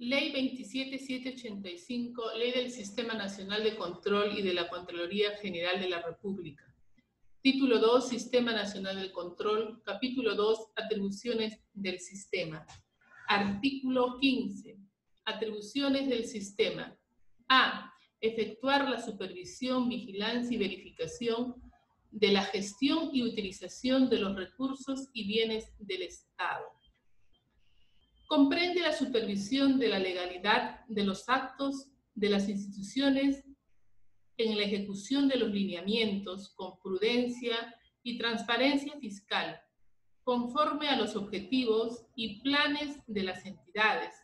Ley 27785, Ley del Sistema Nacional de Control y de la Contraloría General de la República. Título 2, Sistema Nacional de Control. Capítulo 2, Atribuciones del Sistema. Artículo 15. Atribuciones del sistema. A. Efectuar la supervisión, vigilancia y verificación de la gestión y utilización de los recursos y bienes del Estado comprende la supervisión de la legalidad de los actos de las instituciones en la ejecución de los lineamientos con prudencia y transparencia fiscal, conforme a los objetivos y planes de las entidades,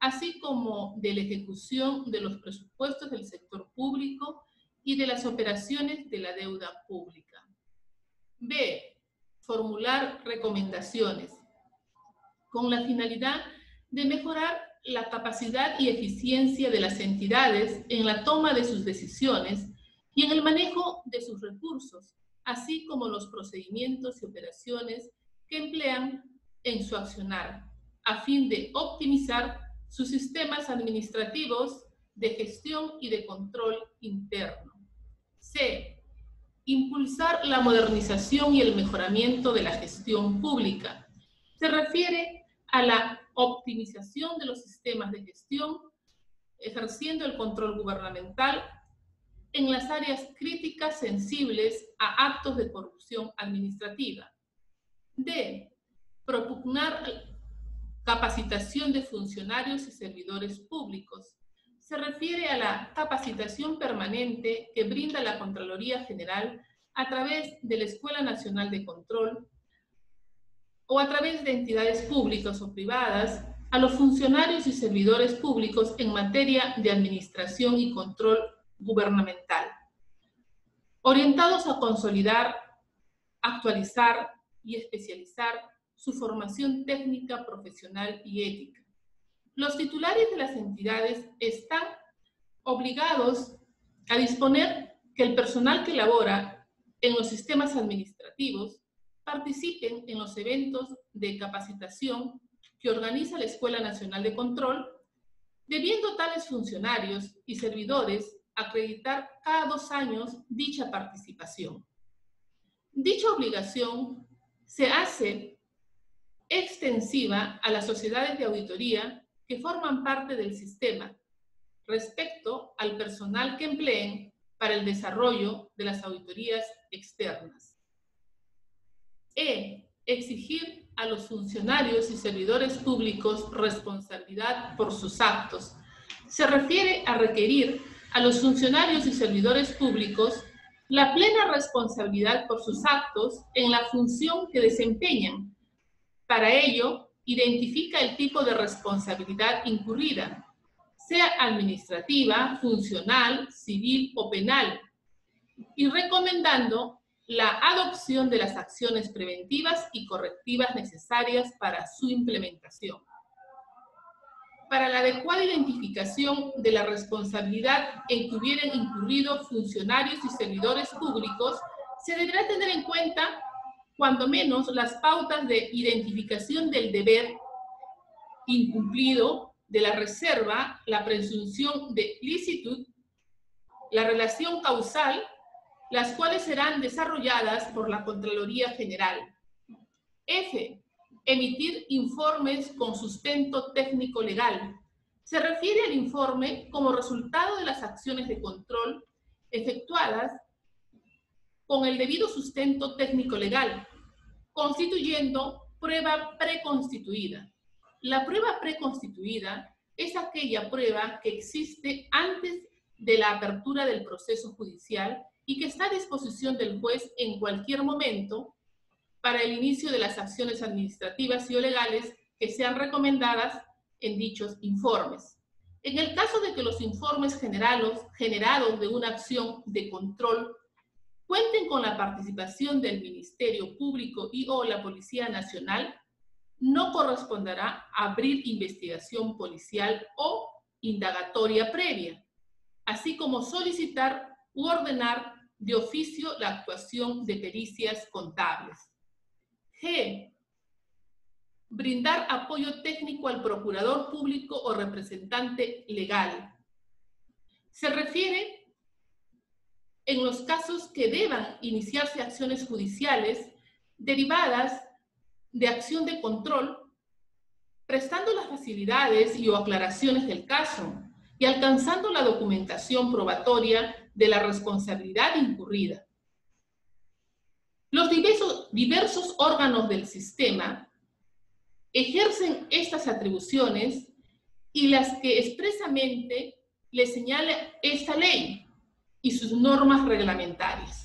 así como de la ejecución de los presupuestos del sector público y de las operaciones de la deuda pública. B. Formular recomendaciones con la finalidad de mejorar la capacidad y eficiencia de las entidades en la toma de sus decisiones y en el manejo de sus recursos, así como los procedimientos y operaciones que emplean en su accionar, a fin de optimizar sus sistemas administrativos de gestión y de control interno. C. Impulsar la modernización y el mejoramiento de la gestión pública. Se refiere a la optimización de los sistemas de gestión, ejerciendo el control gubernamental en las áreas críticas sensibles a actos de corrupción administrativa. D. Propugnar capacitación de funcionarios y servidores públicos. Se refiere a la capacitación permanente que brinda la Contraloría General a través de la Escuela Nacional de Control o a través de entidades públicas o privadas a los funcionarios y servidores públicos en materia de administración y control gubernamental, orientados a consolidar, actualizar y especializar su formación técnica, profesional y ética. Los titulares de las entidades están obligados a disponer que el personal que labora en los sistemas administrativos participen en los eventos de capacitación que organiza la Escuela Nacional de Control, debiendo tales funcionarios y servidores acreditar cada dos años dicha participación. Dicha obligación se hace extensiva a las sociedades de auditoría que forman parte del sistema respecto al personal que empleen para el desarrollo de las auditorías externas. E. Exigir a los funcionarios y servidores públicos responsabilidad por sus actos. Se refiere a requerir a los funcionarios y servidores públicos la plena responsabilidad por sus actos en la función que desempeñan. Para ello, identifica el tipo de responsabilidad incurrida, sea administrativa, funcional, civil o penal, y recomendando la adopción de las acciones preventivas y correctivas necesarias para su implementación. Para la adecuada identificación de la responsabilidad en que hubieran incurrido funcionarios y servidores públicos, se deberá tener en cuenta, cuando menos, las pautas de identificación del deber incumplido, de la reserva, la presunción de licitud, la relación causal las cuales serán desarrolladas por la Contraloría General. F. Emitir informes con sustento técnico legal. Se refiere al informe como resultado de las acciones de control efectuadas con el debido sustento técnico legal, constituyendo prueba preconstituida. La prueba preconstituida es aquella prueba que existe antes de la apertura del proceso judicial y que está a disposición del juez en cualquier momento para el inicio de las acciones administrativas y o legales que sean recomendadas en dichos informes. En el caso de que los informes generados, de una acción de control cuenten con la participación del Ministerio Público y o la Policía Nacional, no corresponderá abrir investigación policial o indagatoria previa, así como solicitar u ordenar de oficio la actuación de pericias contables. G. brindar apoyo técnico al procurador público o representante legal. Se refiere en los casos que deban iniciarse acciones judiciales derivadas de acción de control, prestando las facilidades y aclaraciones del caso y alcanzando la documentación probatoria de la responsabilidad incurrida. Los diversos, órganos del sistema ejercen estas atribuciones y las que expresamente le señala esta ley y sus normas reglamentarias.